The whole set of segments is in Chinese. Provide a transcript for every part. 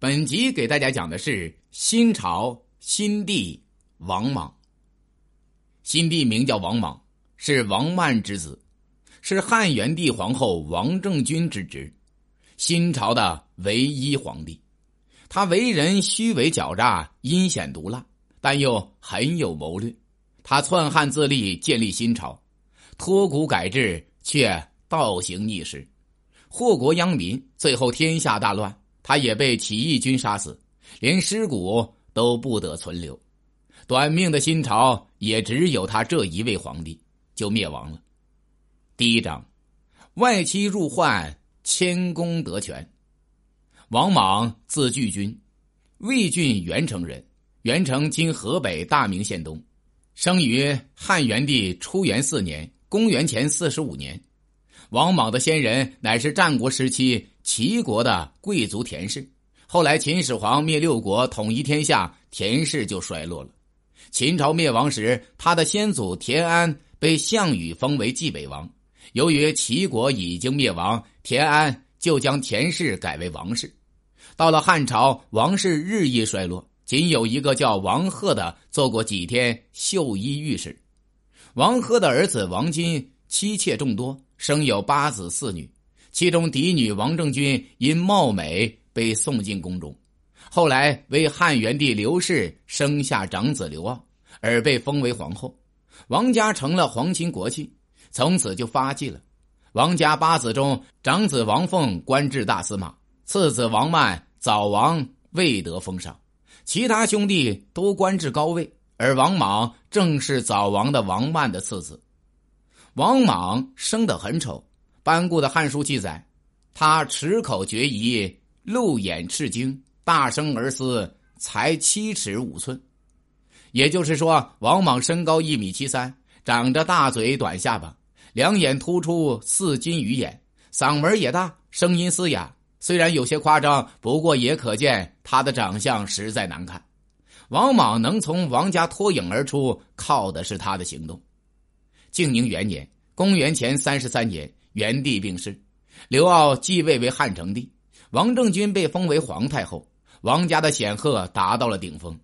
本集给大家讲的是新朝新帝王莽。新帝名叫王莽，是王曼之子，是汉元帝皇后王政君之侄，新朝的唯一皇帝。他为人虚伪狡诈、阴险毒辣，但又很有谋略。他篡汉自立，建立新朝，脱古改制，却倒行逆施，祸国殃民，最后天下大乱。他也被起义军杀死，连尸骨都不得存留。短命的新朝也只有他这一位皇帝，就灭亡了。第一章，外戚入宦，谦恭得权。王莽字巨君，魏郡元城人，元城今河北大名县东，生于汉元帝初元四年（公元前四十五年）。王莽的先人乃是战国时期齐国的贵族田氏，后来秦始皇灭六国，统一天下，田氏就衰落了。秦朝灭亡时，他的先祖田安被项羽封为冀北王。由于齐国已经灭亡，田安就将田氏改为王氏。到了汉朝，王氏日益衰落，仅有一个叫王贺的做过几天绣衣御史。王贺的儿子王金妻妾众多。生有八子四女，其中嫡女王政君因貌美被送进宫中，后来为汉元帝刘氏生下长子刘骜，而被封为皇后，王家成了皇亲国戚，从此就发迹了。王家八子中，长子王凤官至大司马，次子王曼早亡未得封赏，其他兄弟都官至高位，而王莽正是早亡的王曼的次子。王莽生得很丑，班固的《汉书》记载，他齿口绝疑，露眼赤睛，大声而嘶，才七尺五寸。也就是说，王莽身高一米七三，长着大嘴短下巴，两眼突出似金鱼眼，嗓门也大，声音嘶哑。虽然有些夸张，不过也可见他的长相实在难看。王莽能从王家脱颖而出，靠的是他的行动。靖宁元年（公元前三十三年），元帝病逝，刘骜继位为汉成帝，王政君被封为皇太后，王家的显赫达到了顶峰。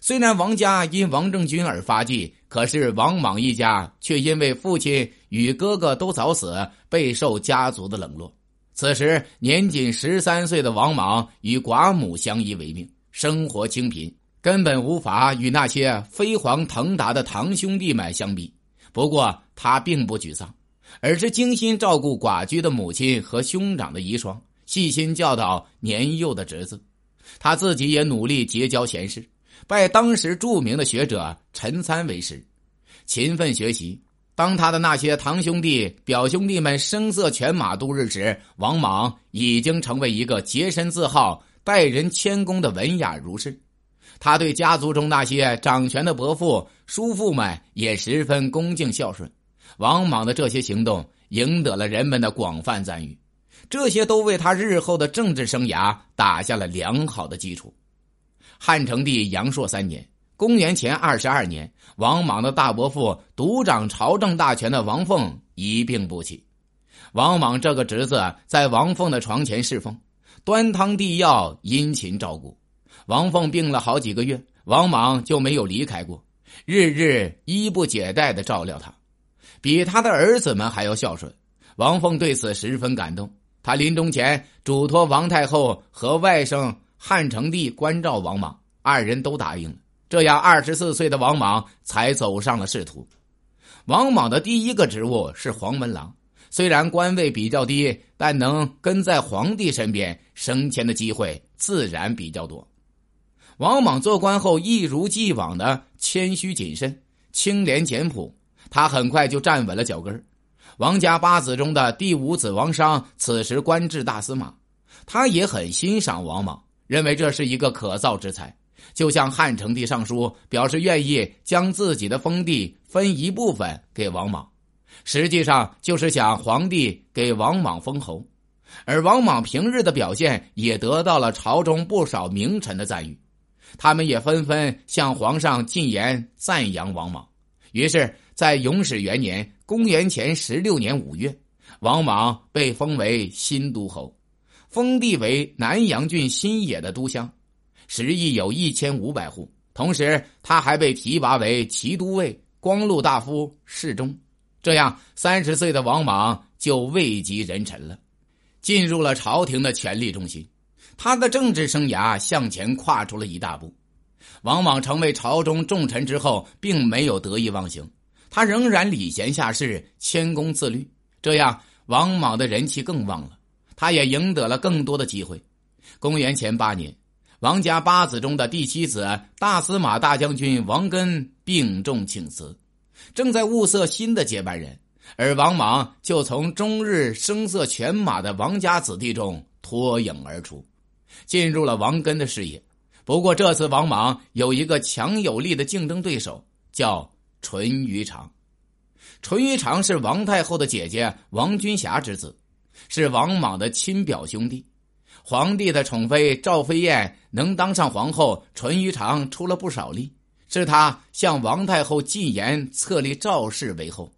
虽然王家因王政君而发迹，可是王莽一家却因为父亲与哥哥都早死，备受家族的冷落。此时年仅十三岁的王莽与寡母相依为命，生活清贫，根本无法与那些飞黄腾达的堂兄弟们相比。不过他并不沮丧，而是精心照顾寡居的母亲和兄长的遗孀，细心教导年幼的侄子。他自己也努力结交贤士，拜当时著名的学者陈参为师，勤奋学习。当他的那些堂兄弟、表兄弟们声色犬马度日时，王莽已经成为一个洁身自好、待人谦恭的文雅儒士。他对家族中那些掌权的伯父、叔父们也十分恭敬孝顺。王莽的这些行动赢得了人们的广泛赞誉，这些都为他日后的政治生涯打下了良好的基础。汉成帝阳朔三年（公元前二十二年），王莽的大伯父、独掌朝政大权的王凤一病不起。王莽这个侄子在王凤的床前侍奉，端汤递药，殷勤照顾。王凤病了好几个月，王莽就没有离开过，日日衣不解带的照料他，比他的儿子们还要孝顺。王凤对此十分感动，他临终前嘱托王太后和外甥汉成帝关照王莽，二人都答应了。这样，二十四岁的王莽才走上了仕途。王莽的第一个职务是黄门郎，虽然官位比较低，但能跟在皇帝身边，升迁的机会自然比较多。王莽做官后一如既往的谦虚谨慎、清廉简朴，他很快就站稳了脚跟王家八子中的第五子王商此时官至大司马，他也很欣赏王莽，认为这是一个可造之才，就向汉成帝上书，表示愿意将自己的封地分一部分给王莽，实际上就是想皇帝给王莽封侯。而王莽平日的表现也得到了朝中不少名臣的赞誉。他们也纷纷向皇上进言赞扬王莽，于是，在永始元年（公元前十六年五月），王莽被封为新都侯，封地为南阳郡新野的都乡，食邑有一千五百户。同时，他还被提拔为骑都尉、光禄大夫、侍中。这样，三十岁的王莽就位极人臣了，进入了朝廷的权力中心。他的政治生涯向前跨出了一大步。王莽成为朝中重臣之后，并没有得意忘形，他仍然礼贤下士、谦恭自律。这样，王莽的人气更旺了，他也赢得了更多的机会。公元前八年，王家八子中的第七子大司马大将军王根病重请辞，正在物色新的接班人，而王莽就从终日声色犬马的王家子弟中脱颖而出。进入了王根的视野，不过这次王莽有一个强有力的竞争对手，叫淳于长。淳于长是王太后的姐姐王君霞之子，是王莽的亲表兄弟。皇帝的宠妃赵飞燕能当上皇后，淳于长出了不少力，是他向王太后进言册立赵氏为后，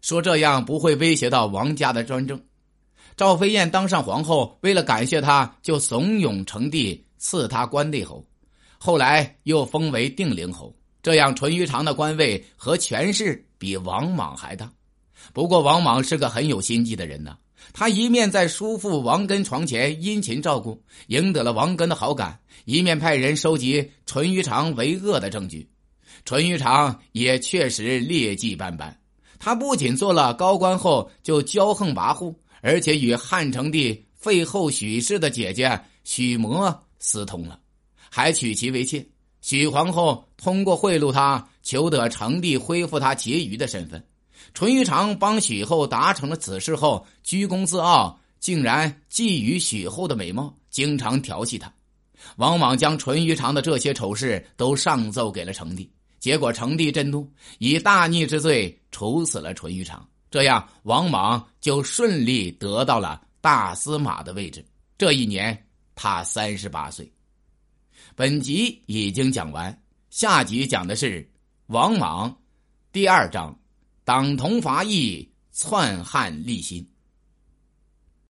说这样不会威胁到王家的专政。赵飞燕当上皇后，为了感谢他，就怂恿成帝赐他关内侯，后来又封为定陵侯。这样，淳于长的官位和权势比王莽还大。不过，王莽是个很有心计的人呢。他一面在叔父王根床前殷勤照顾，赢得了王根的好感；一面派人收集淳于长为恶的证据。淳于长也确实劣迹斑斑。他不仅做了高官后就骄横跋扈。而且与汉成帝废后许氏的姐姐许魔私通了，还娶其为妾。许皇后通过贿赂他，求得成帝恢复他婕妤的身份。淳于长帮许后达成了此事后，居功自傲，竟然觊觎许后的美貌，经常调戏她。王莽将淳于长的这些丑事都上奏给了成帝，结果成帝震怒，以大逆之罪处死了淳于长。这样，王莽就顺利得到了大司马的位置。这一年，他三十八岁。本集已经讲完，下集讲的是王莽第二章：党同伐异，篡汉立新。